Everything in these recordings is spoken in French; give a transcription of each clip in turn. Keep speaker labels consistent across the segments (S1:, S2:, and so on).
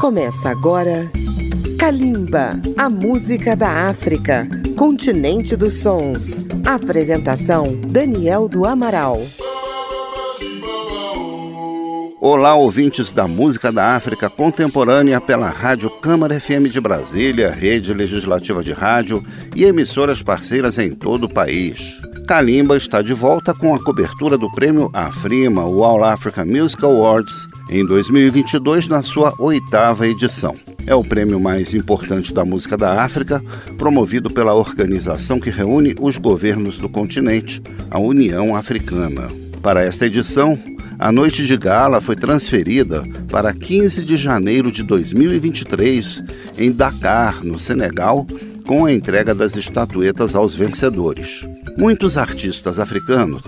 S1: Começa agora Kalimba, a música da África, continente dos sons. Apresentação Daniel do Amaral.
S2: Olá, ouvintes da música da África contemporânea pela Rádio Câmara FM de Brasília, rede legislativa de rádio e emissoras parceiras em todo o país. Kalimba está de volta com a cobertura do prêmio Afrima, o All Africa Music Awards, em 2022, na sua oitava edição. É o prêmio mais importante da música da África, promovido pela organização que reúne os governos do continente, a União Africana. Para esta edição, a noite de gala foi transferida para 15 de janeiro de 2023, em Dakar, no Senegal, com a entrega das estatuetas aos vencedores. Muitos artistas africanos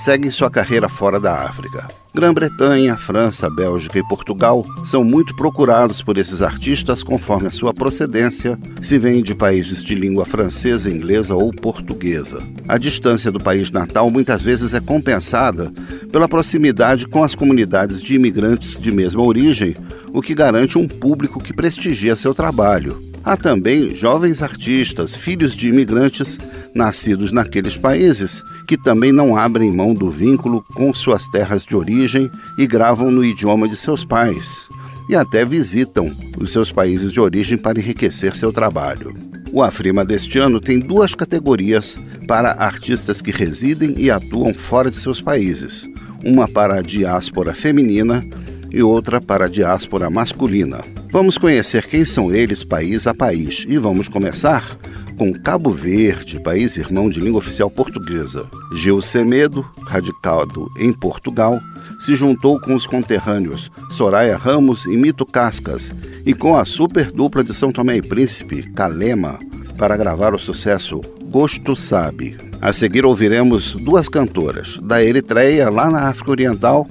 S2: seguem sua carreira fora da África. Grã-Bretanha, França, Bélgica e Portugal são muito procurados por esses artistas conforme a sua procedência, se vêm de países de língua francesa, inglesa ou portuguesa. A distância do país natal muitas vezes é compensada pela proximidade com as comunidades de imigrantes de mesma origem, o que garante um público que prestigia seu trabalho. Há também jovens artistas, filhos de imigrantes nascidos naqueles países, que também não abrem mão do vínculo com suas terras de origem e gravam no idioma de seus pais, e até visitam os seus países de origem para enriquecer seu trabalho. O Afrima deste ano tem duas categorias para artistas que residem e atuam fora de seus países: uma para a diáspora feminina e outra para a diáspora masculina. Vamos conhecer quem são eles país a país e vamos começar com Cabo Verde, país irmão de língua oficial portuguesa. Gil Semedo, radicado em Portugal, se juntou com os conterrâneos Soraya Ramos e Mito Cascas e com a super dupla de São Tomé e Príncipe, Calema, para gravar o sucesso Gosto Sabe. A seguir ouviremos duas cantoras, da Eritreia, lá na África Oriental,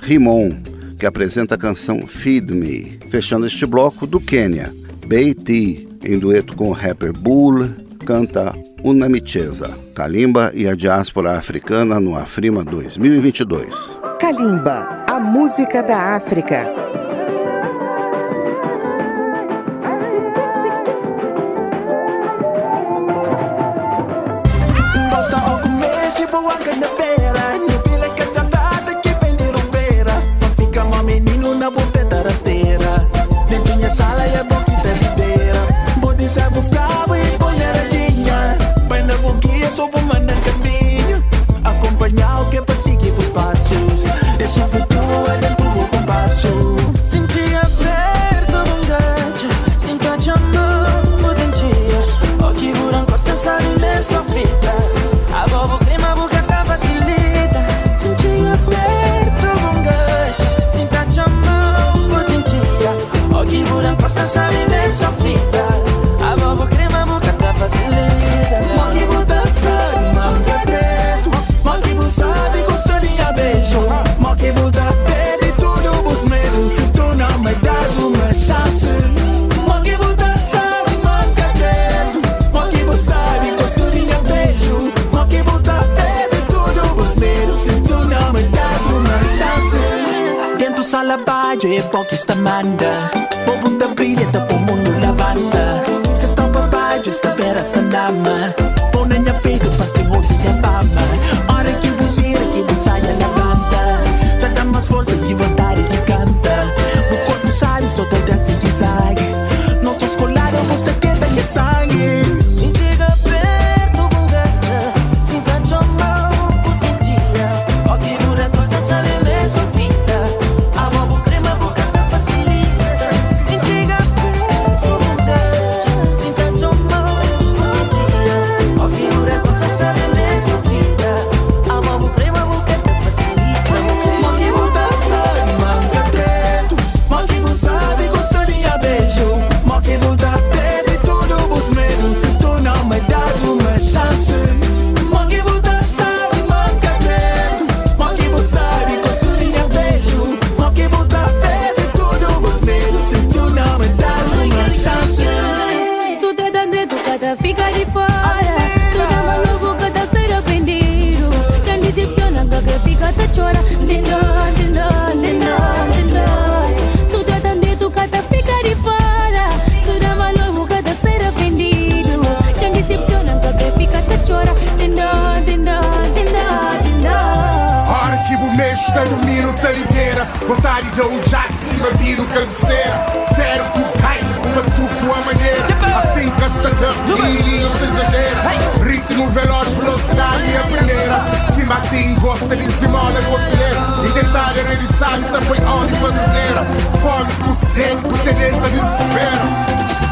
S2: Rimon, que apresenta a canção Feed Me, fechando este bloco do Quênia. Beiti, em dueto com o rapper Bull, canta Una Micheza, Kalimba e a diáspora africana no Afrima 2022.
S1: Kalimba, a música da África.
S3: la bajo e esta manda. Bobunta brilheta po mundo lavanda Se está para bajo está pera sta dama Pone nha pedra, pa se hoje e fama Ora que buzira que busaia levanta Tarda mais forças que vontade que canta. O corpo sabe só tem dança que zague Nosso escolar é o rosto que tem sangue Vontade de um jato, cima viro cabeceira. Zero que cai, uma truco a maneira. Assim que stand-up, e não se exagera. Ritmo veloz, velocidade e a primeira. Se matem, gosta de cima, olha conselheiro. E tentar realizar também onde faz asneira. Fome com sede, por tenente desespero.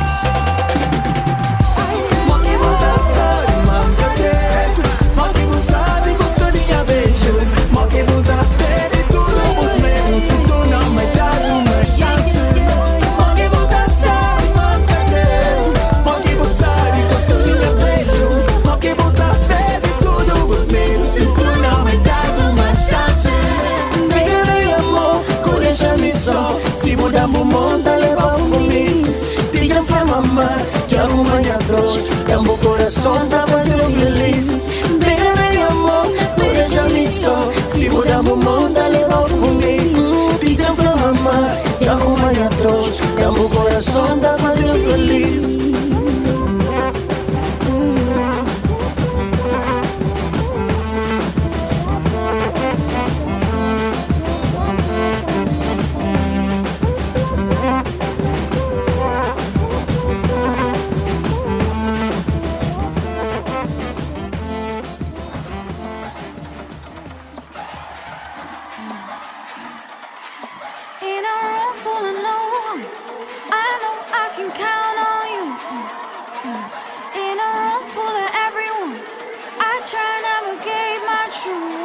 S4: return, I will give my true.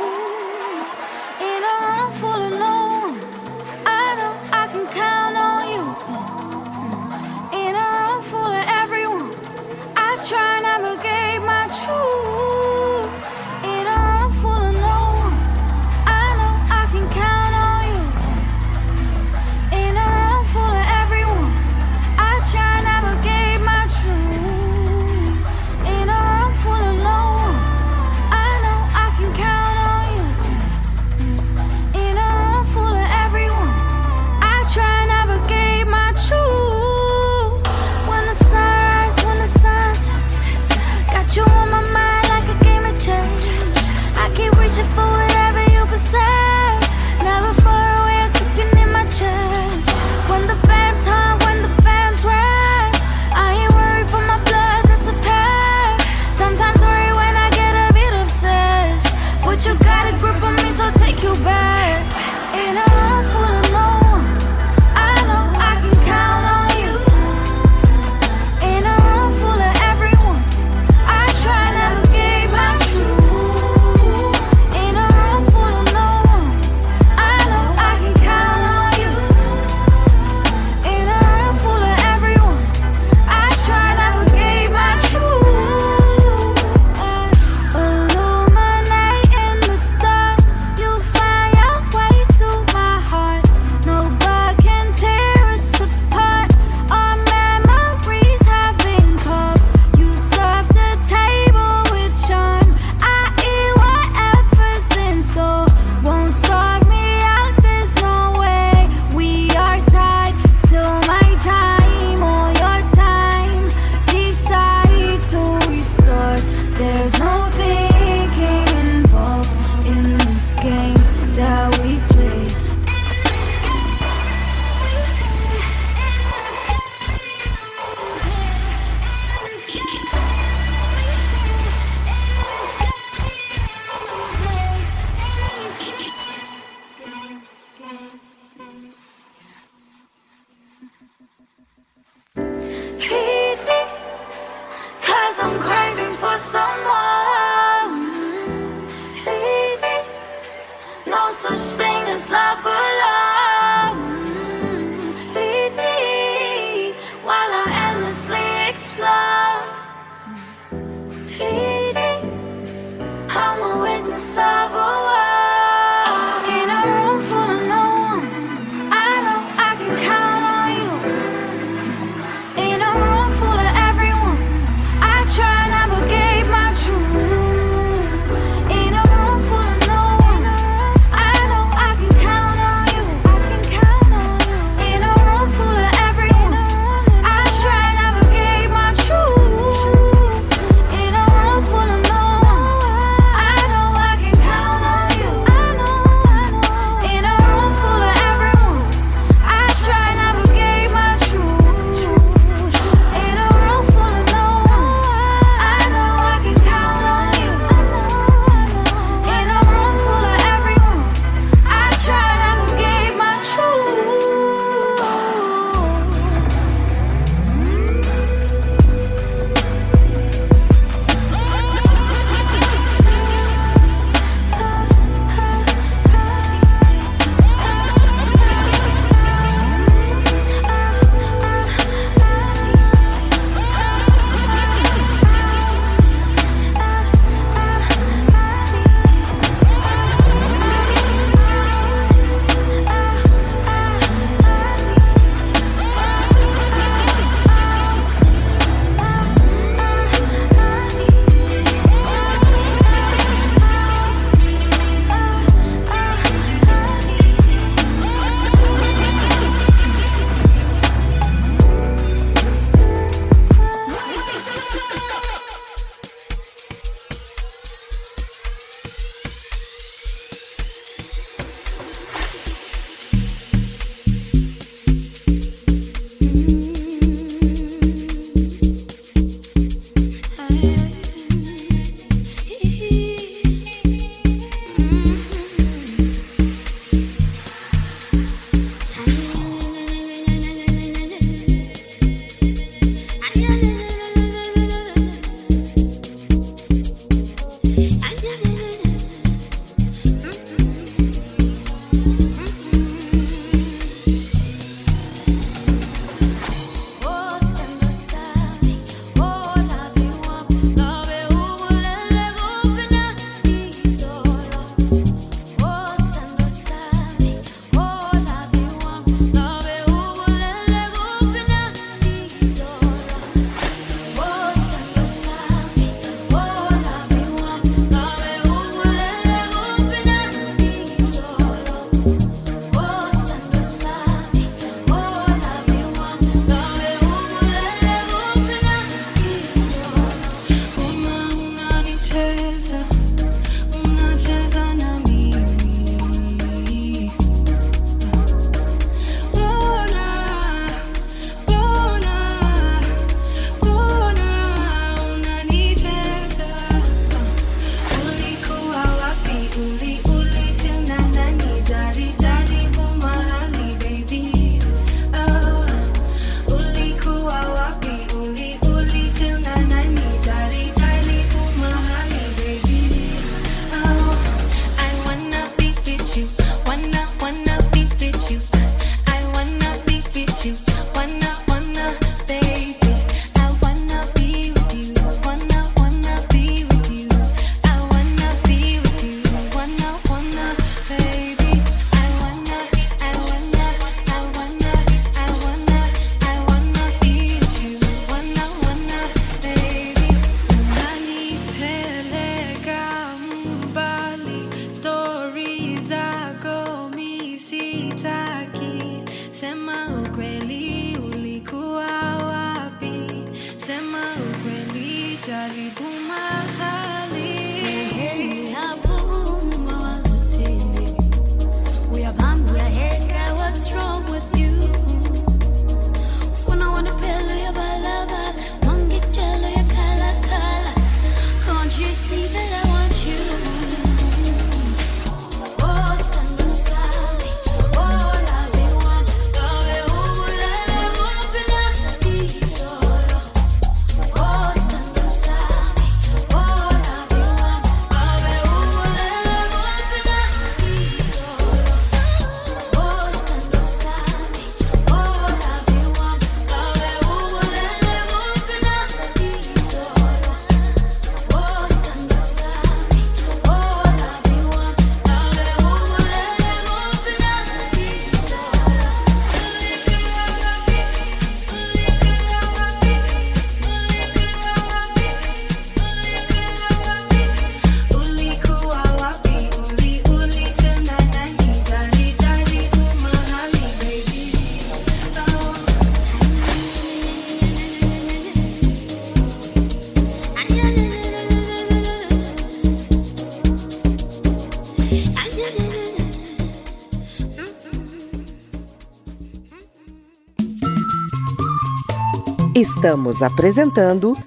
S1: Estamos apresentando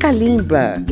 S1: Kalimba.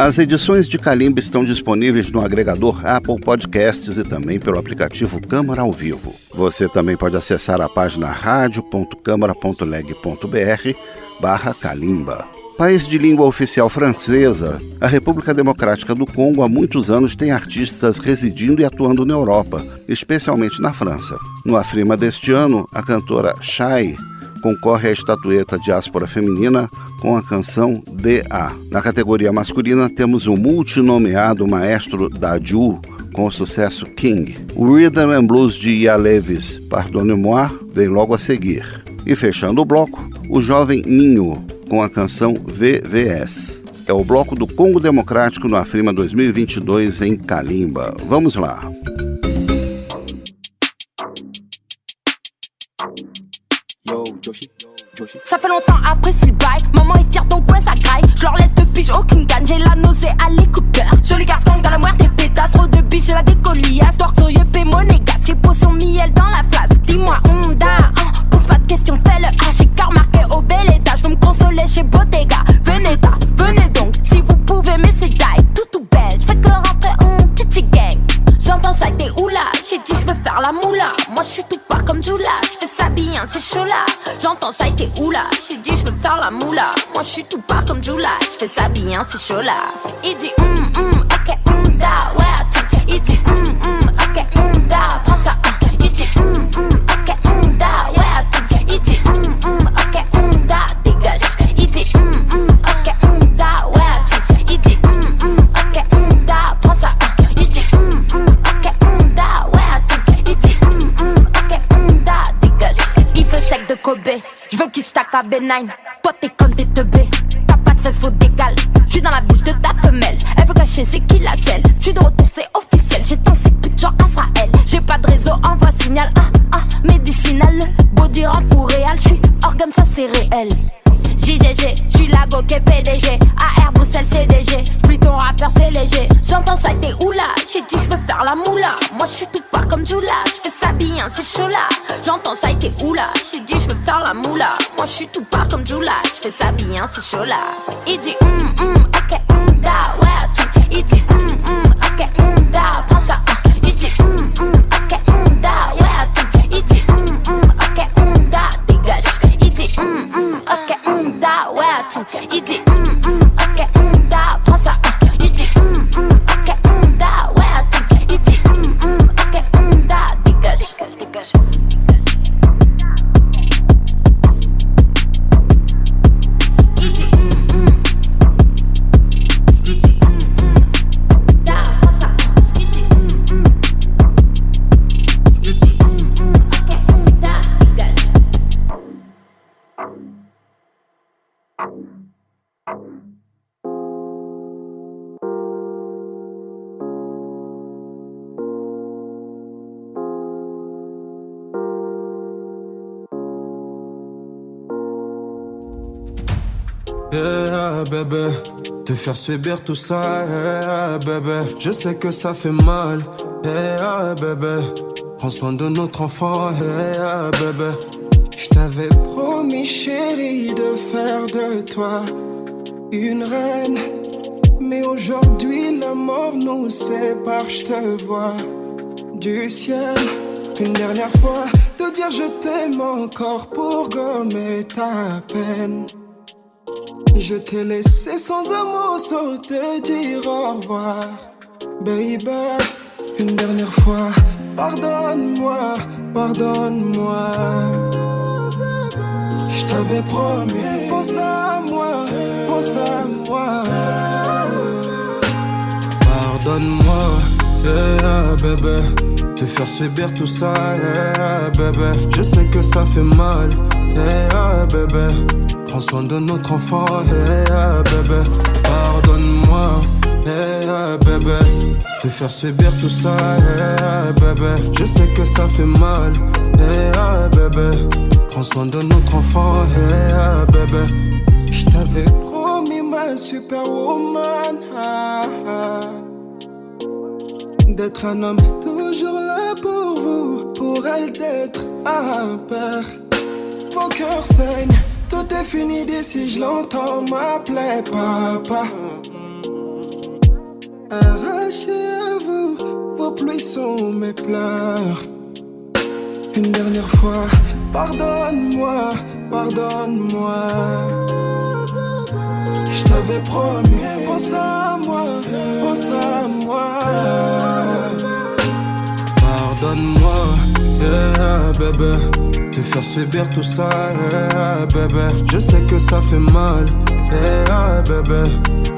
S2: As edições de Kalimba estão disponíveis no agregador Apple Podcasts e também pelo aplicativo Câmara ao Vivo. Você também pode acessar a página radio.câmara.leg.br barra Kalimba. País de língua oficial francesa, a República Democrática do Congo há muitos anos tem artistas residindo e atuando na Europa, especialmente na França. No Afrima deste ano, a cantora Shai concorre à estatueta Diáspora Feminina com a canção D.A. Na categoria masculina, temos o multinomeado maestro Daju com o sucesso King. O Rhythm and Blues de Yaleves, Pardonne-moi, vem logo a seguir. E fechando o bloco, o jovem Ninho com a canção VVS. É o bloco do Congo Democrático no Afrima 2022 em Kalimba. Vamos lá.
S5: Ça fait longtemps après s'il bail, maman est tire donc ouais ça graille. Je leur laisse de piges, aucune gagne, j'ai la nausée à l'écouteur. Joli garçon dans la moire des pétasses, trop de biches, j'ai la décoliasse. Torso, yeux, monégasque, j'ai potion miel dans la face. Dis-moi, Honda, hein, pose pas de questions, fais le H, j'ai car marqué au bel étage. Je veux me consoler chez Bottega, Veneta, venez donc, si vous pouvez, mais c'est die, tout tout belle. Je fais que rentrer en petit gang. J'entends ça, t'es oula, j'ai dit je veux faire la moula. Moi je suis tout pas comme Jula, je fais ça bien, c'est chaud là. J'entends ça, t'es oula, j'ai dit je veux faire la moula. Moi je suis tout pas comme Jula, je fais ça bien, c'est chaud là. Il dit hum hum, ok hum da, ouais tout. Il dit hum hum je veux qu'il à B9. Toi t'es comme des teubés, t'as pas de fesses, faut d'égal. J'suis dans la bouche de ta femelle, elle veut cacher c'est qui la selle. J'suis de retour, c'est officiel, j'ai tant ces genre Israël. J'ai pas de réseau, envoie signal, ah ah, médicinal. Body rend pour réel, j'suis organe, ça c'est réel. JGG, j'suis la go qui est PDG AR Bruxelles CDG, j'plie ton rappeur c'est léger. J'entends ça t'es oula, j'ai dit j'veux faire la moula. Moi j'suis tout pas comme Jula, j'fais ça bien c'est chaud là. J'entends ça t'es oula, j'ai dit j'veux faire la moula. Moi j'suis tout pas comme Jula, j'fais ça bien c'est chaud là. Il dit hum hum,
S6: Yeah, bébé, te faire subir tout ça, yeah, bébé. Je sais que ça fait mal, yeah, bébé. Prends soin de notre enfant, yeah, bébé. Je t'avais promis, chérie, de faire de toi une reine. Mais aujourd'hui, la mort nous sépare, je te vois du ciel. Une dernière fois, te dire je t'aime encore pour gommer ta peine. Je t'ai laissé sans un mot, sans te dire au revoir. Baby, une dernière fois, pardonne-moi, pardonne-moi. Je t'avais promis, pense à moi, pense à moi. Pardonne-moi, yeah, bébé. Te faire subir tout ça, yeah, bébé. Je sais que ça fait mal, yeah, bébé. Prends soin de notre enfant, yeah, bébé. Pardonne-moi, yeah, bébé. Te faire subir tout ça, yeah, bébé. Je sais que ça fait mal, yeah, bébé. Prends soin de notre enfant, yeah, bébé. Je t'avais promis ma superwoman. ah, ah. D'être un homme toujours là pour vous, pour elle d'être un père. Vos cœurs saignent, Tout est fini d'ici, je l'entends m'appeler papa. Arraché à vous, vos pluies sont mes pleurs. Une dernière fois, pardonne-moi, pardonne-moi. Je t'avais promis, pense à moi, pense à moi. Pardonne-moi, yeah, bébé. Te faire subir tout ça, yeah, bébé. Je sais que ça fait mal, yeah, bébé.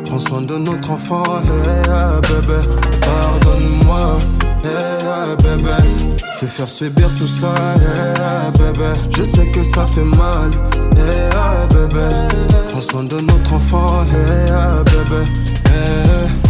S6: Prends soin de notre enfant, yeah, bébé. Pardonne-moi, yeah, bébé. Te faire subir tout ça, yeah, bébé. Je sais que ça fait mal, yeah, bébé. Prends soin de notre enfant, yeah, bébé. Yeah.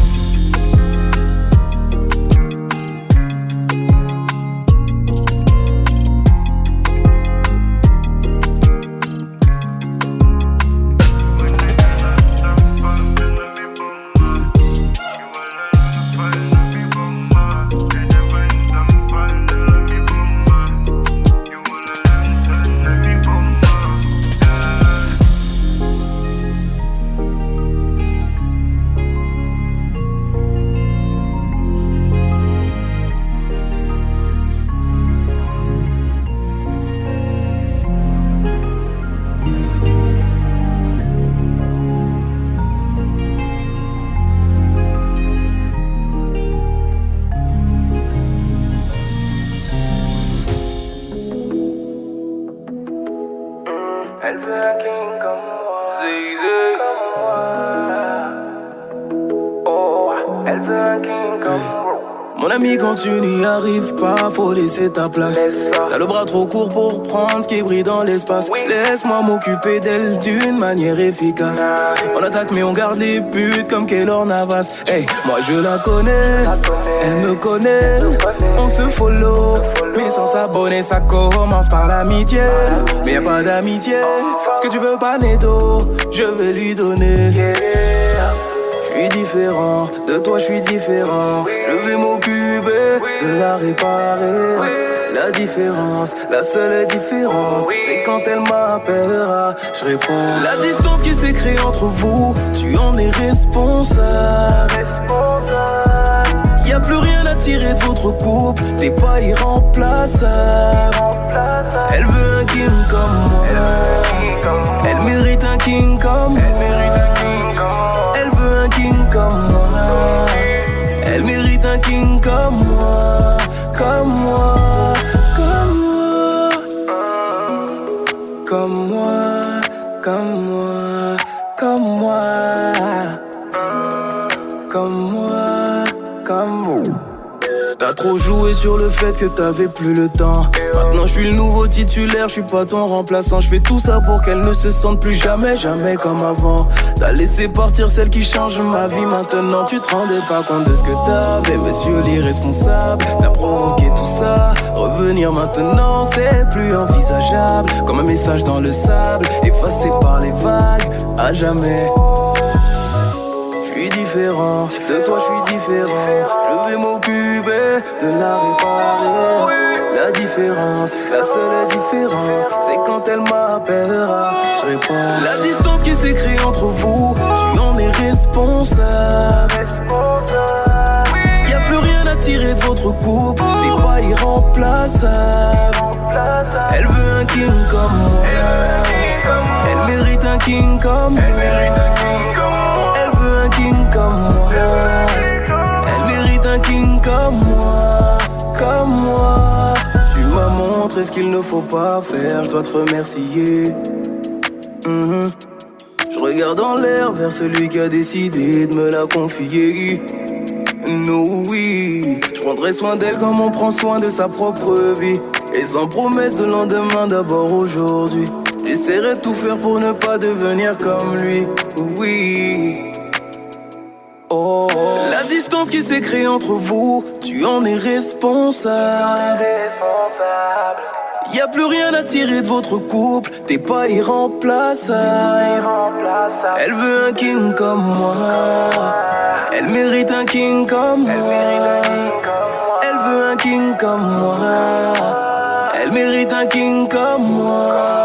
S7: Ta place. T'as le bras trop court pour prendre ce qui brille dans l'espace. Laisse-moi m'occuper d'elle d'une manière efficace. On attaque mais on garde les buts comme Keylor Navas. Hey, moi je la connais, elle me connaît. On se follow, mais sans s'abonner, ça commence par l'amitié. Mais y a pas d'amitié. Ce que tu veux pas, Neto, je vais lui donner. Je suis différent, de toi je suis différent. Je vais m'occuper de la réparer. La différence, la seule différence, c'est quand elle m'appellera, je réponds. La distance qui s'est créée entre vous, tu en es responsable. responsable. Y a plus rien à tirer de votre couple, t'es pas irremplaçable. Elle veut un king comme moi. Elle mérite un king comme moi. Elle veut un king comme moi. Elle mérite un king comme moi, comme moi, comme moi, comme moi, comme moi, trop joué sur le fait que t'avais plus le temps. Maintenant je suis le nouveau titulaire, je suis pas ton remplaçant. Je fais tout ça pour qu'elle ne se sente plus jamais, jamais comme avant. T'as laissé partir celle qui change ma vie. Maintenant tu te rendais pas compte de ce que t'avais, monsieur l'irresponsable. T'as provoqué tout ça. Revenir maintenant, c'est plus envisageable. Comme un message dans le sable, effacé par les vagues, à jamais différent, de toi je suis différent. Je vais m'occuper de la réparer. La différence, la seule différence, c'est quand elle m'appellera, je réponds. La distance qui s'est créée entre vous, tu en es responsable. Y a plus rien à tirer de votre couple, t'es pas irremplaçable. Elle veut un king comme moi. Elle mérite un king comme moi comme moi. Tu m'as montré ce qu'il ne faut pas faire, je dois te remercier. Mhm. Je regarde en l'air vers celui qui a décidé de me la confier. No, oui, je prendrai soin d'elle comme on prend soin de sa propre vie. Et sans promesse de lendemain, d'abord aujourd'hui. J'essaierai de tout faire pour ne pas devenir comme lui. Oui. Oh, la distance qui s'est créée entre vous, tu en es responsable. responsable. Y a plus rien à tirer de votre couple, t'es pas irremplaçable. Elle veut un king comme moi. Elle mérite un king comme moi. Elle veut un king comme moi. Elle mérite un king comme moi, comme moi.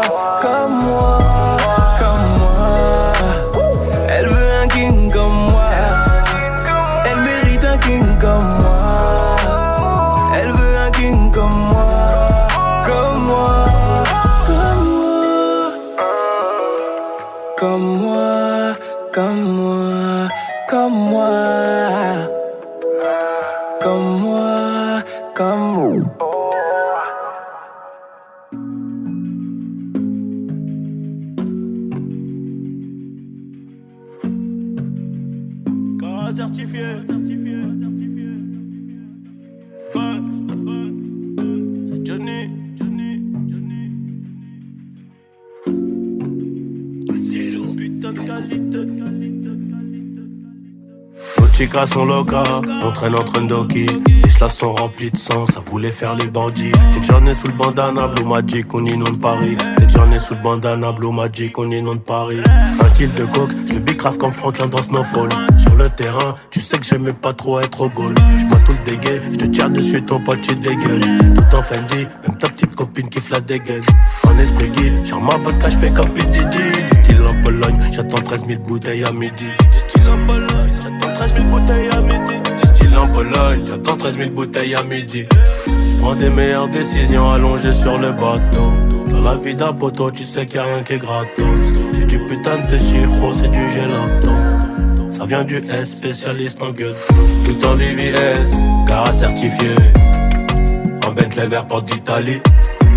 S8: certifié. Max. Chicas sont locas, on traîne entre Ndoki. Les cela sont remplis de sang, ça voulait faire les bandits. Dès que j'en ai sous le bandana, Blue Magic, on inonde Paris. Dès que j'en ai sous le bandana, Blue Magic, on inonde Paris. Un kill de coke, je le bicrave comme Franklin dans Snowfall. Sur le terrain, tu sais que j'aimais pas trop être au goal. J'bois tout le dégueu, je te tire dessus, ton pote, tu dégueules. Tout en Fendi, même ta petite copine qui la dégaine. En esprit guide, genre ma vodka, j'fais comme PDD. Du style en Pologne, j'attends 13 000 bouteilles à midi. Du style en Pologne, j'attends 13 000 bouteilles à midi. Style en Pologne, j'attends 13 000 bouteilles à midi. Prends des meilleures décisions allongées sur le bateau. Dans la vie d'un poteau, tu sais qu'il a rien qui est gratos. C'est du putain de chiro, c'est du gelato. Ça vient du S, spécialiste en gueule. Tout en VVS, car certifié. En Bentley vert porte d'Italie.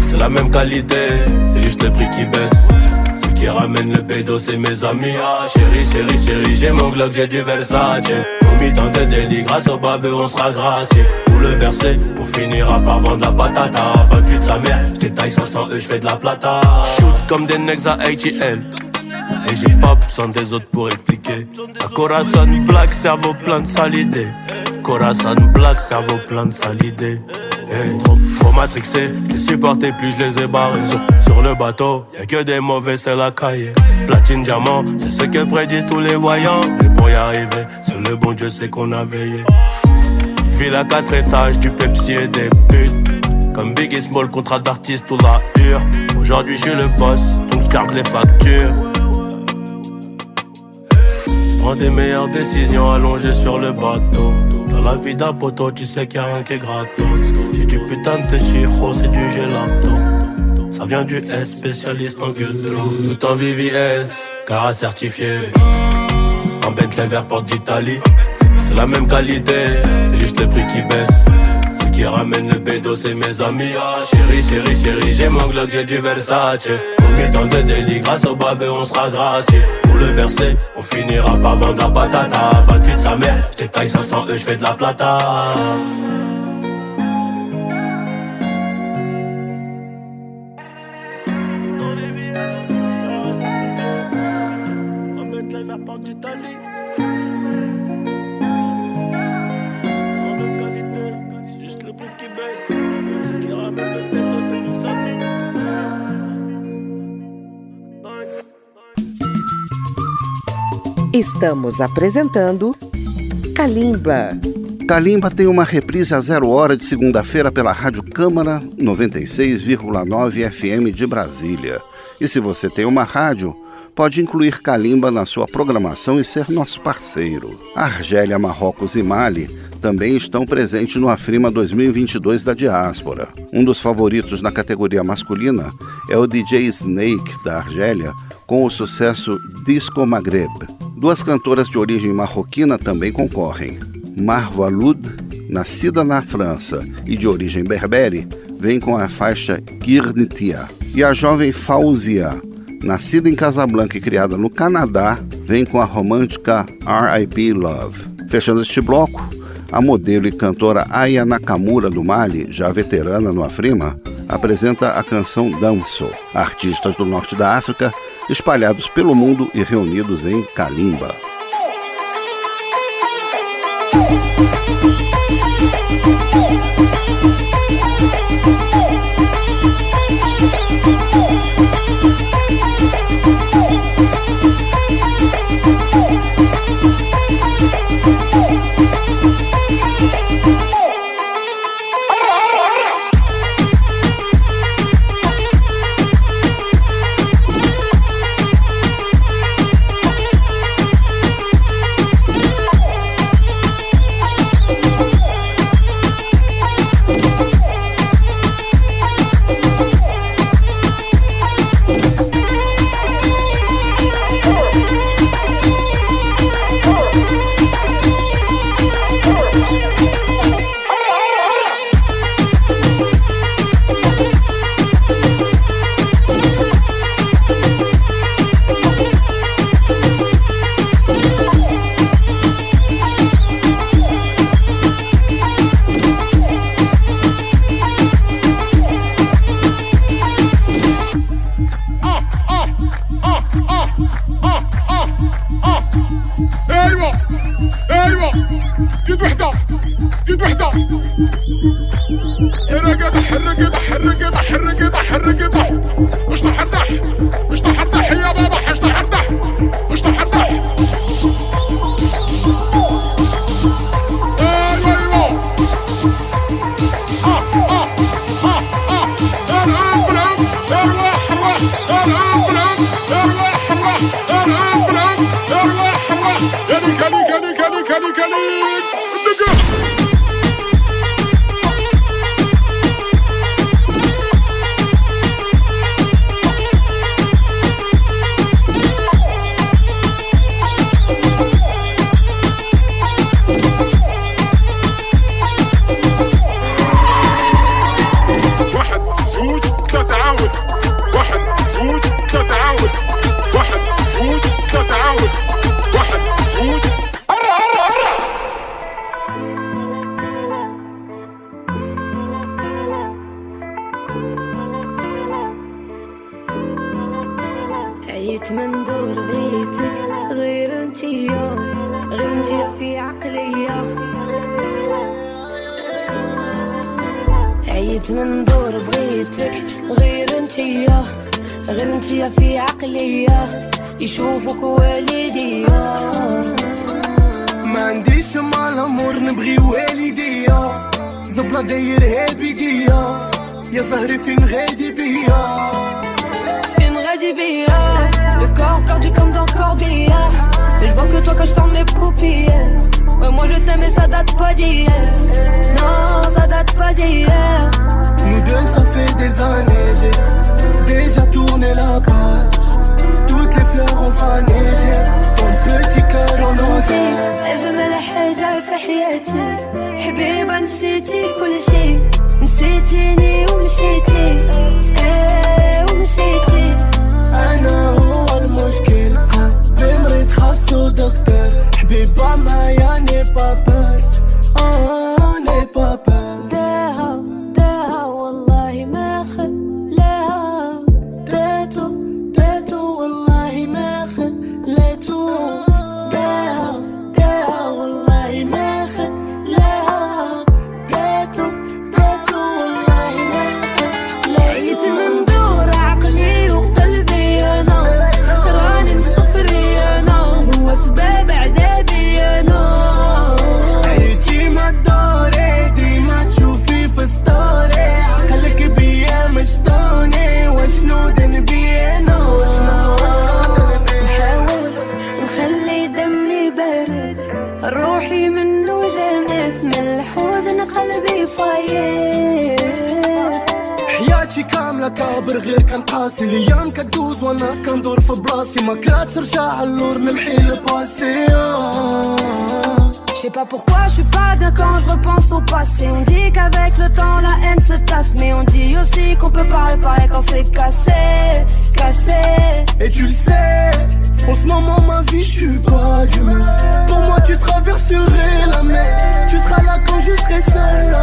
S8: C'est la même qualité, c'est juste le prix qui baisse. Ce qui ramène le pédo, c'est mes amis. Ah, chérie, chérie, chérie, j'ai mon Glock, j'ai du Versace. Au mi-temps de délit, grâce au baveux, on sera gracié. Pour le verser, on finira par vendre la patata. 28 sa mère, j'détaille 500 E, j'fais de la plata. Shoot comme des necks à ATL. Et j'ai pas besoin des autres pour expliquer. Un Corazon black, cerveau plein de sale idée. Corazon black, cerveau plein de sale idée. Hey, trop, trop matrixé, les plus, je les ai barrés. Sur, le bateau, y'a que des mauvais, c'est la cahier. Platine, diamant, c'est ce que prédisent tous les voyants. Mais pour y arriver, c'est le bon Dieu, c'est qu'on a veillé. Ville à quatre étages, du Pepsi et des putes. Comme Biggie Small, contrat d'artiste ou la hure. Aujourd'hui, je suis le boss, donc je garde les factures. Prends des meilleures décisions allongées sur le bateau. Dans la vie d'un poteau, tu sais qu'il a rien qui est gratos. J'ai du putain de chiro, c'est du gelato. Ça vient du S, spécialiste en gueule Tout en VVS, car certifié. En Bentley vert porte d'Italie. C'est la même qualité, c'est juste le prix qui baisse. Qui ramène le bédo, c'est mes amis. Ah, chérie, chérie, chérie, j'ai mon Glock, j'ai du Versace. Mi-temps de délit, grâce au baveux, on sera gracié. Pour le verser, on finira par vendre la patata. 28 sa mère, j't'étaille 500 E, j'fais de la plata.
S1: Estamos apresentando Kalimba.
S2: Kalimba tem uma reprise a zero hora de segunda-feira pela Rádio Câmara 96,9 FM de Brasília. E se você tem uma rádio, pode incluir Kalimba na sua programação e ser nosso parceiro. Argélia, Marrocos e Mali também estão presentes no Afrima 2022 da Diáspora. Um dos favoritos na categoria masculina é o DJ Snake da Argélia, com o sucesso Disco Maghreb. Duas cantoras de origem marroquina também concorrem. Marva Lud, nascida na França e de origem berbere, vem com a faixa Girnitia. E a jovem Fauzia, nascida em Casablanca e criada no Canadá, vem com a romântica R.I.P. Love. Fechando este bloco, a modelo e cantora Aya Nakamura do Mali, já veterana no Afrima, apresenta a canção Danço. Artistas do norte da África espalhados pelo mundo e reunidos em Kalimba.
S4: you dressed up. Mais je vois que toi quand je ferme mes paupières Ouais moi je t'aime et ça date pas d'hier Non ça date pas d'hier
S3: Nous deux ça fait des années J'ai déjà tourné la page Toutes les fleurs ont fané J'ai ton petit cœur en entier
S4: أجمل حاجة في حياتي حبيبة نسيتي كل شي نسيتيني ومشيتي ايه ومشيتي
S3: انا هو المشكل قلبي مريض خاصو دكتور حبيبة معايا ني بابا اه ني بابا غير كان قاسي الايام كدوز وانا كندور في بلاصي ما كرهتش نرجع اللور نمحي الباسي
S4: Je sais pas pourquoi je suis pas bien quand je repense au passé. On dit qu'avec le temps la haine se tasse, mais on dit aussi qu'on peut pas réparer quand c'est cassé, cassé.
S3: Et tu le sais, en ce moment ma vie je suis pas d'humeur Pour moi tu traverserais la mer Tu seras là quand je serai seul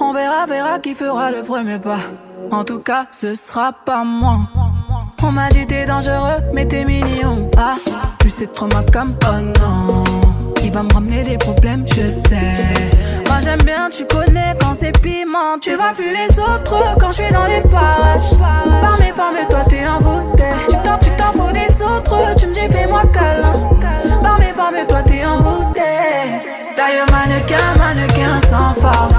S9: On verra, verra qui fera le premier pas. En tout cas, ce sera pas moi. On m'a dit t'es dangereux, mais t'es mignon. Ah, plus c'est trop ma comme oh non. Il va me ramener des problèmes, je sais. Moi j'aime bien, tu connais quand c'est piment. Tu vois plus les autres quand je suis dans les parages. Par mes formes, toi t'es envoûté. Tu t'en, tu t'en fous des autres, tu me dis fais-moi câlin. Par mes formes, toi t'es envoûté. D'ailleurs, mannequin, mannequin sans force.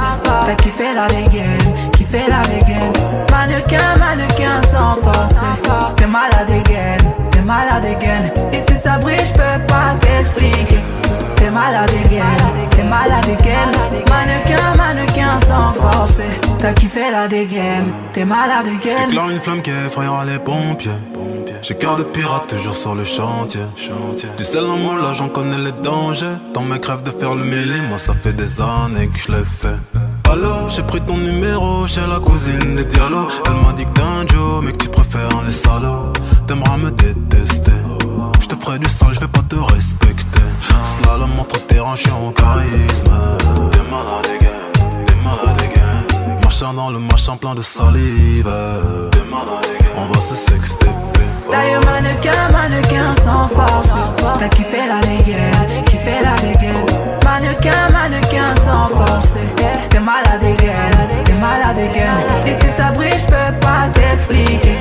S9: T'as kiffé la dégaine, kiffé la dégaine. Mannequin, mannequin sans force. T'es malade again, t'es malade again. Et si ça brille, je peux pas t'expliquer. T'es malade again, t'es malade again. Mannequin, mannequin sans force. T'as kiffé la dégaine, t'es malade again.
S10: J'éclaire une flamme qui effrayera les pompiers. J'ai cœur de pirate toujours sur le chantier. Du sel en moi là j'en connais les dangers. Dans mes crèves de faire le mêlé, moi ça fait des années que je l'ai fait. Alors j'ai pris ton numéro chez la cousine des dialogues. Elle m'a dit que t'es un Joe, mais que tu préfères les salauds. T'aimeras me détester. Je te ferai du sale, je vais pas te respecter. Slalom entre tes hanches en charisme. T'es malade t'es malade. Marchant dans le machin plein de salive. On va se sexter.
S9: D'ailleurs mannequin, mannequin sans force. T'as kiffé la dégaine, kiffé la dégaine. Mannequin, mannequin sans force. T'es malade again, t'es malade again Et si ça brille, j'peux pas t'expliquer.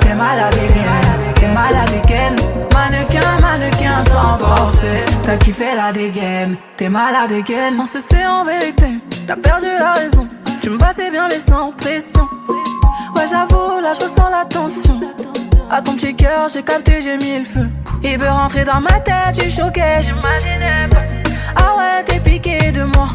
S9: T'es malade again, t'es malade again Mannequin, mannequin sans force. T'as kiffé la dégaine, t'es malade again On se sait en vérité, t'as perdu la raison. Tu me passais bien mais sans pression. Ouais j'avoue, là je ressens la tension à ton petit cœur, j'ai capté, j'ai mis le feu. Il veut rentrer dans ma tête, tu choqué, j'imaginais pas. Ah ouais, t'es piqué de moi.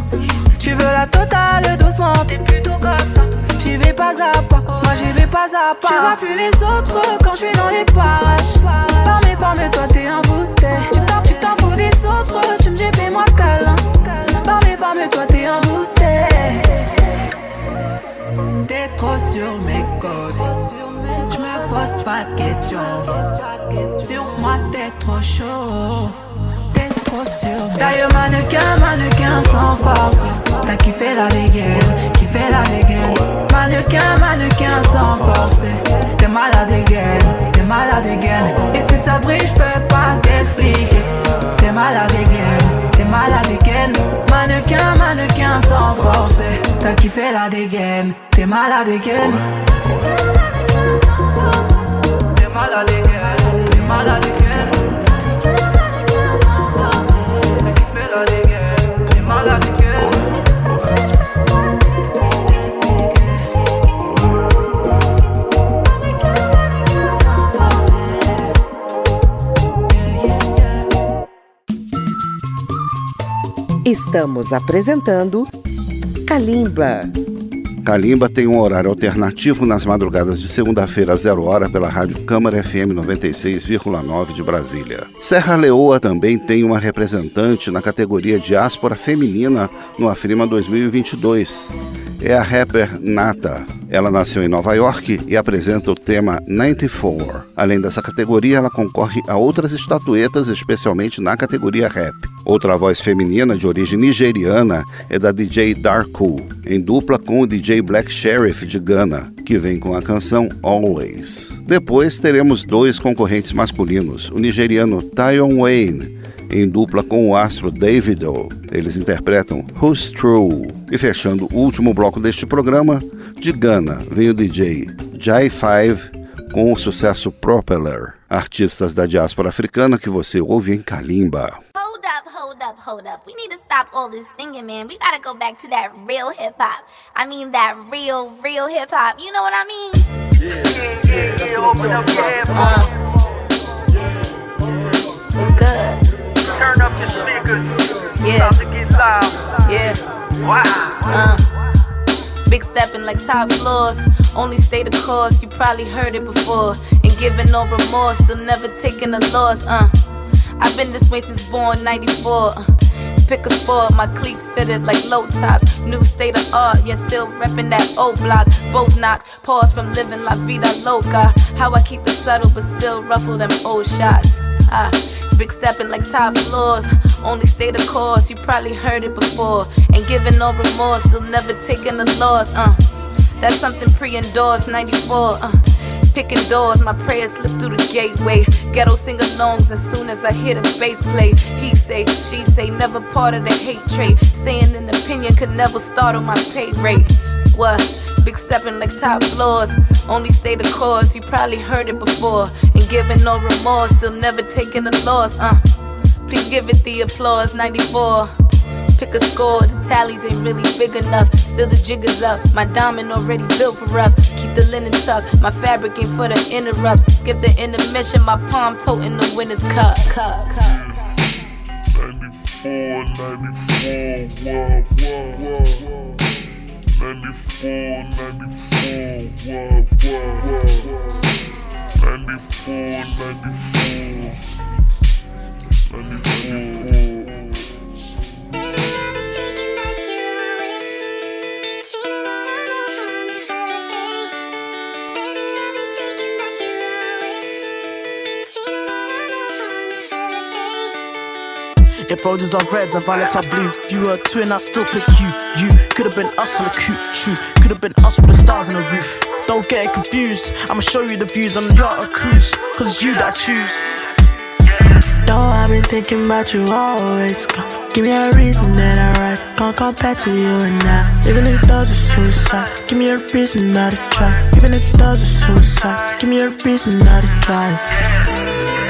S9: Tu veux la totale doucement, t'es plutôt comme ça. J'y vais pas à pas, moi j'y vais pas à pas. Tu vois plus les autres quand je suis dans les parages. Par mes formes, toi t'es envoûté. Tu t'en fous des autres, tu me dis fais-moi câlin. Par mes formes, toi t'es envoûté. T'es trop sur mes côtes. Pose pas de questions. Sur moi, t'es trop chaud. T'es trop sur D'ailleurs, mannequin, mannequin sans force. T'as kiffé la dégaine, kiffé la dégaine. Mannequin, mannequin sans force. T'es malade again, t'es malade again. Et si ça brille, j'peux pas t'expliquer. T'es malade again, t'es malade again. Mannequin, mannequin sans force. T'as kiffé la dégaine, t'es malade again.
S1: Estamos apresentando Kalimba.
S2: Kalimba tem um horário alternativo nas madrugadas de segunda-feira, zero hora, pela Rádio Câmara FM 96,9 de Brasília. Serra Leoa também tem uma representante na categoria Diáspora Feminina no Afrima 2022. É a rapper Nata. Ela nasceu em Nova York e apresenta o tema 94. Além dessa categoria, ela concorre a outras estatuetas, especialmente na categoria rap. Outra voz feminina de origem nigeriana é da DJ Darko, em dupla com o DJ Black Sheriff de Ghana, que vem com a canção Always. Depois teremos dois concorrentes masculinos, o nigeriano Tyon Wayne, em dupla com o astro Davido. Eles interpretam Who's True. E fechando o último bloco deste programa, de Ghana vem o DJ Jai 5 com o sucesso Propeller, artistas da diáspora africana que você ouve em Kalimba.
S5: Hold up, hold up, hold up. We need to stop all this singing, man. We gotta go back to that real hip hop. I mean, that real, real hip hop. You know what I mean? Uh, it's
S11: Turn up your speakers.
S5: Yeah.
S11: About to get loud.
S5: Yeah.
S11: Wow.
S5: Uh, big stepping like top floors. Only stay the course, you probably heard it before. And giving no remorse, still never taking a loss. Uh, I've been this way since born 94. Uh, pick a sport, my cleats fitted like low tops. New state of art, yet still repping that old block. Both knocks, pause from living la vida loca. How I keep it subtle, but still ruffle them old shots. Ah, big stepping like top floors.
S12: Only stay the course, you probably heard it before. Ain't giving no remorse, still never taking the loss. Uh, that's something pre-endorsed, 94. Uh, picking doors, my prayers slip through the gateway. Ghetto sing-alongs as soon as I hear the bass play. He say, she say, never part of the hate trade. Saying an opinion could never start on my pay rate. What? Big stepping like top floors. Only stay the course, you probably heard it before. And giving no remorse, still never taking a loss. Uh, please give it the applause. 94. Pick a score, the tallies ain't really big enough. Still the jig is up. My diamond already built for rough. Keep the linen tucked. My fabric ain't for the interrupts. Skip the intermission. My palm toting the winner's cup. cup, cup.
S13: 94, 94, wow, wow. 94, 94, wow, wow. 94, 94. 94.
S3: If roses are red and violets are blue, if you were a twin, I'd still pick you. You could have been us on a coupe, true. Could have been us with the stars on the roof. Don't get it confused. I'ma show you the views on the yacht or cruise. Cause it's you that I choose.
S14: Though I've been thinking about you always. Give me a reason that I write. Can't compare to you and I. Even if those are suicide, give me a reason not to try. Even if those are suicide, give me a reason not to try.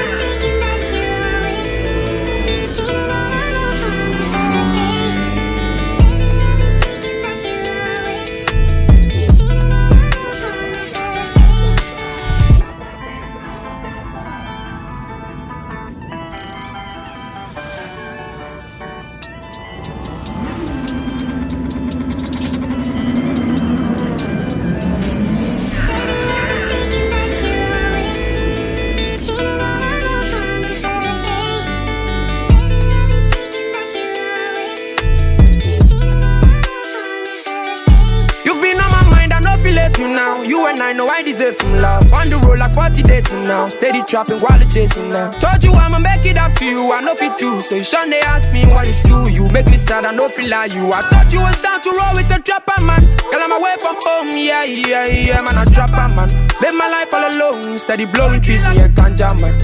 S15: I deserve some love. On the road like 40 days in now. Steady trapping while the chasing now. Told you I'ma make it up to you, I know you do. So you shun they ask me what you do. You make me sad, I know you lie you. I thought you was down to roll with a trapper man. Girl, I'm away from home, yeah, yeah, yeah, man, a trapper man. Live my life all alone, steady blowing trees, me a ganja man.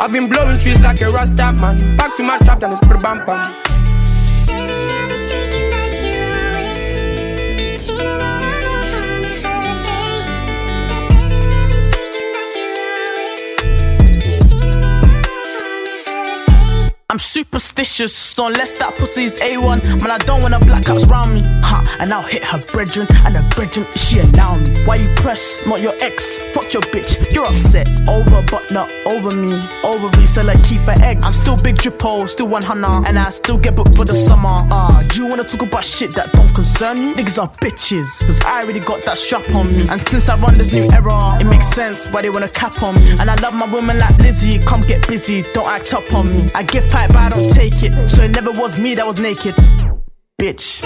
S15: I've been blowing trees like a rasta man. Back to my trap, then it's bam bam.
S3: I'm superstitious, so unless that pussy's A1, man, I don't wanna blackouts round me. Ha, and I'll hit her brethren, and her brethren, she allow me. Why you press, not your ex? Fuck your bitch, you're upset. Over, but not over me. Over like keep her eggs. I'm still big drippo, still 100, and I still get booked for the summer. Ah, you wanna talk about shit that don't concern you? Niggas are bitches, cause I already got that strap on me. And since I run this new era, it makes sense why they wanna cap on me. And I love my women like Lizzie, come get busy, don't act up on me. I give pipe, but I don't take it, so it never was me that was naked. Bitch.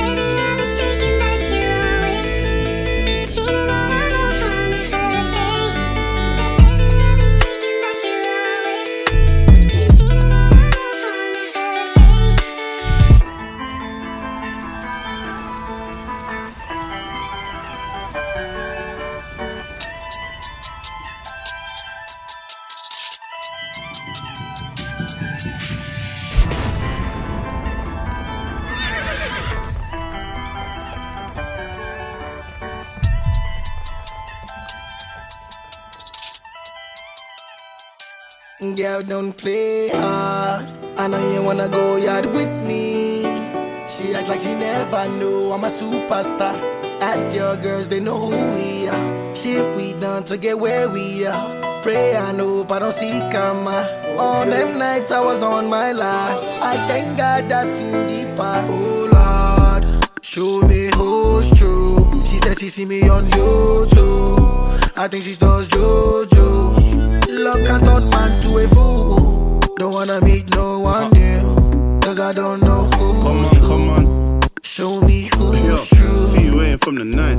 S14: Girl, don't play hard. I know you wanna go yard with me. She act like she never knew I'm a superstar. Ask your girls, they know who we are. Shit we done to get where we are. Pray and hope I don't see karma. All them nights I was on my last. I thank God that's in the past. Oh Lord, show me who's true. She said she see me on YouTube. I think she does JoJo. Love can turn man to a fool. Don't wanna meet no one new. Cause I don't know who.
S16: Come on, come on.
S14: Show me who's
S16: Yo,
S14: true.
S16: see you waiting from the night.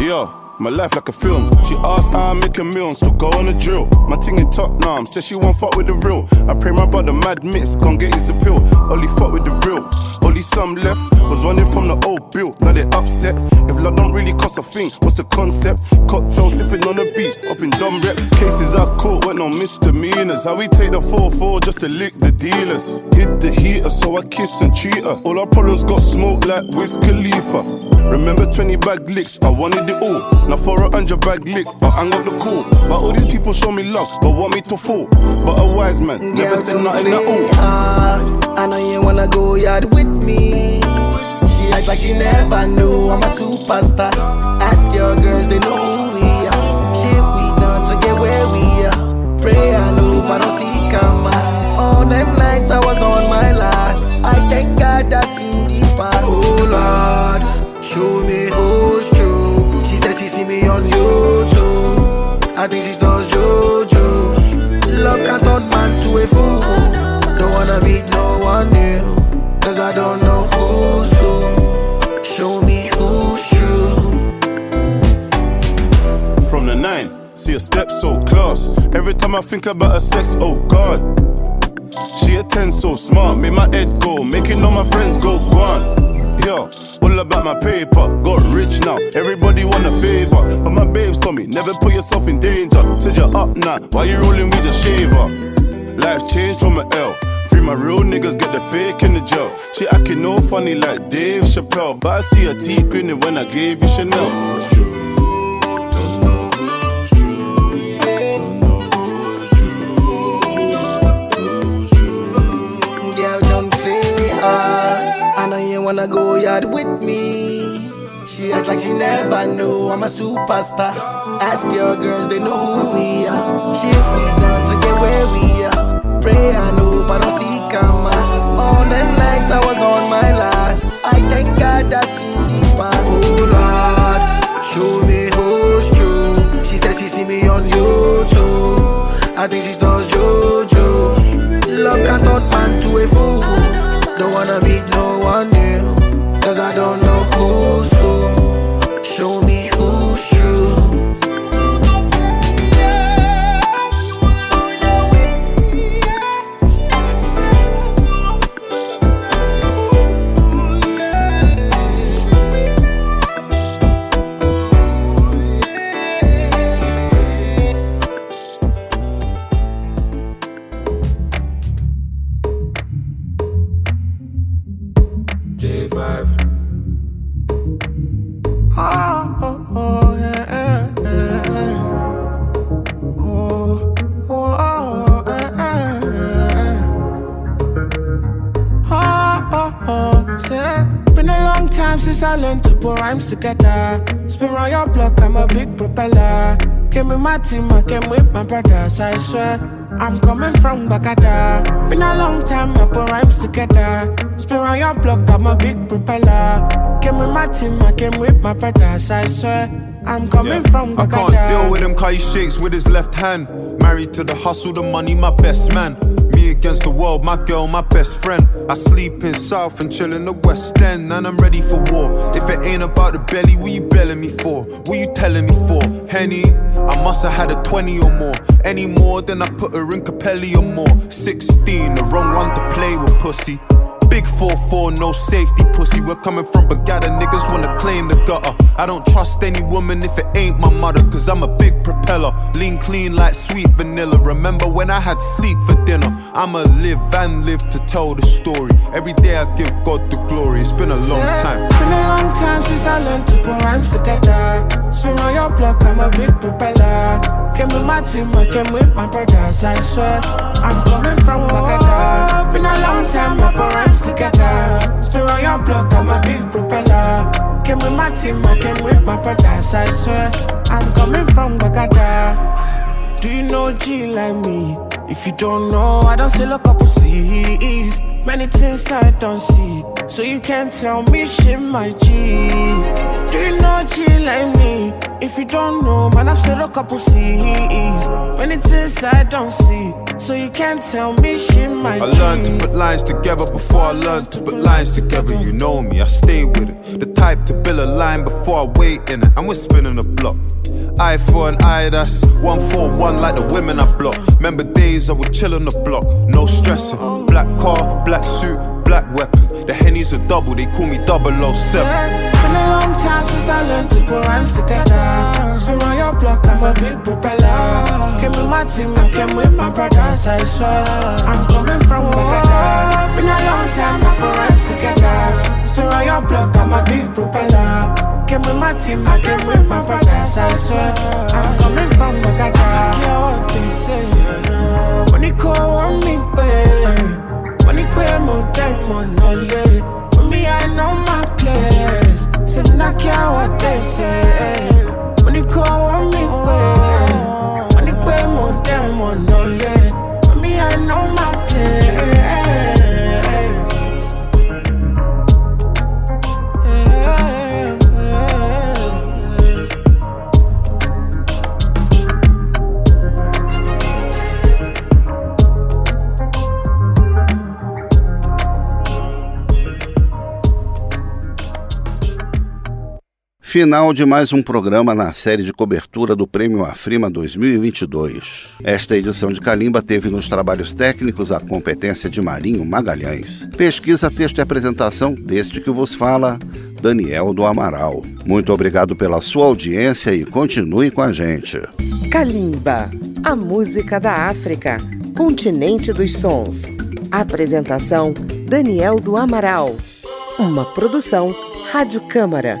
S16: Yo, My life like a film. She asked how I make a meal and still go on a drill. My ting in top now, says she won't fuck with the real. I pray my brother mad mix, gon' get his appeal. Only fuck with the real. Only some left was running from the old bill. Now they upset. If love don't really cost a thing, what's the concept? Cocktail sipping on the beach, up in dumb rep. Cases I caught with no misdemeanors. How we take the 4-4 just to lick the dealers. Hit the heater, so I kiss and treat her. All our problems got smoke like Wiz Khalifa. Remember 20 bag licks, I wanted it all. Now for a hundred bag lick, I hang up the call. But all these people show me love, but want me to fall. But a wise man never
S14: Girl,
S16: said nothing at
S14: play
S16: all.
S14: hard. I know you wanna go yard with me. She act like she never knew I'm a superstar. Ask your girls, they know who we are. Shit we done to get where we are. Pray and hope I don't see karma. All them nights I was on my last. I thank God that's in the past. Oh Lord, show me who's true. She me on YouTube. I think she does JoJo. Love can turn man to a fool. Don't wanna meet no one new. Cause I don't know who's who. Show me who's true.
S16: From the nine, see a step so close. Every time I think about her sex, oh god. She a 10 so smart, make my head go, making all my friends go gone. All about my paper, got rich now, everybody want a favor. But my babes told me, never put yourself in danger. Said you're up now, why you rolling with a shaver? Life changed from a L. Free my real niggas, get the fake in the jail. She acting no funny like Dave Chappelle, but I see her teeth grinning when I gave you Chanel.
S14: Go yard with me. She act like she never knew I'm a superstar. Ask your girls, they know who we are. Shit we done to get where we are. Pray and hope I don't see karma. All them nights I was on my last. I thank God that's in the past. Oh Lord, show me who's true. She said she see me on YouTube. I think she does JoJo. Love can't turn man to a fool. Don't wanna meet
S17: brothers, I swear. I'm coming from Bagada. Been a long time, I put rhymes together. Spin around your block, I'm a big propeller. Came with my team, I came with my brothers, I swear. I'm coming from
S18: I can't deal with him cause he shakes with his left hand. Married to the hustle, the money, my best man. Against the world, my girl, my best friend. I sleep in South and chill in the West End, and I'm ready for war. If it ain't about the belly, what you belling me for? What you telling me for? Henny, I must have had a 20 or more. Any more than I put her in Capelli or more. 16, the wrong one to play with pussy. Big 4-4, no safety pussy. We're coming from Bagada, niggas wanna claim the gutter. I don't trust any woman if it ain't my mother, cause I'm a big propeller. Lean clean like sweet vanilla. Remember when I had sleep for dinner? I'ma live and live to tell the story. Every day I give God the glory. It's been a long time.
S17: It's Been a long time since I learned to put rhymes together. Spin on your block, I'm a big propeller. Came with my team, I came with my brothers, I swear. I'm coming from Bagada. Been a long time, put rhymes together. Spin on your block, I'm a big propeller. Came with my team, I came with my brothers, I swear. I'm coming from Bagada. Do you know G like me? If you don't know, I don't sell a couple C's. Many things I don't see, so you can't tell me shit, my G. Do you know G like me? If you don't know, man, I've said a couple C's. Many things I don't see, so you can't tell me shit, my
S18: I
S17: G.
S18: learned to put lines together before I learned to put lines together. You know me, I stay with it. The type to build a line before I wait in it. And we're spinning the block. Eye for an eye, that's one for one, like the women I block. Remember days I would chill on the block, no stressing. Black car, black suit, black weapon. The Henny's a double, they call me 007.
S17: Been a long time since I learned to put rhymes together. Spin around your block, I'm a big propeller. Came with my team, I came with my brothers, I swear. I'm coming from Baghdad. Been a long time, I put rhymes together. Spin around your block, I'm a big propeller. Came with my team, I came with my brothers, I swear. I'm coming from Baghdad. I care what they say. Money call, want me pay. Money pay more than money. Me, I know my place. Sim not care what they say. Money call on me way.
S2: Final de mais um programa na série de cobertura do Prêmio Afrima 2022. Esta edição de Calimba teve nos trabalhos técnicos a competência de Marinho Magalhães. Pesquisa, texto e apresentação deste que vos fala, Daniel do Amaral. Muito obrigado pela sua audiência e continue com a gente.
S1: Kalimba, a música da África, continente dos sons. Apresentação: Daniel do Amaral. Uma produção Rádio Câmara,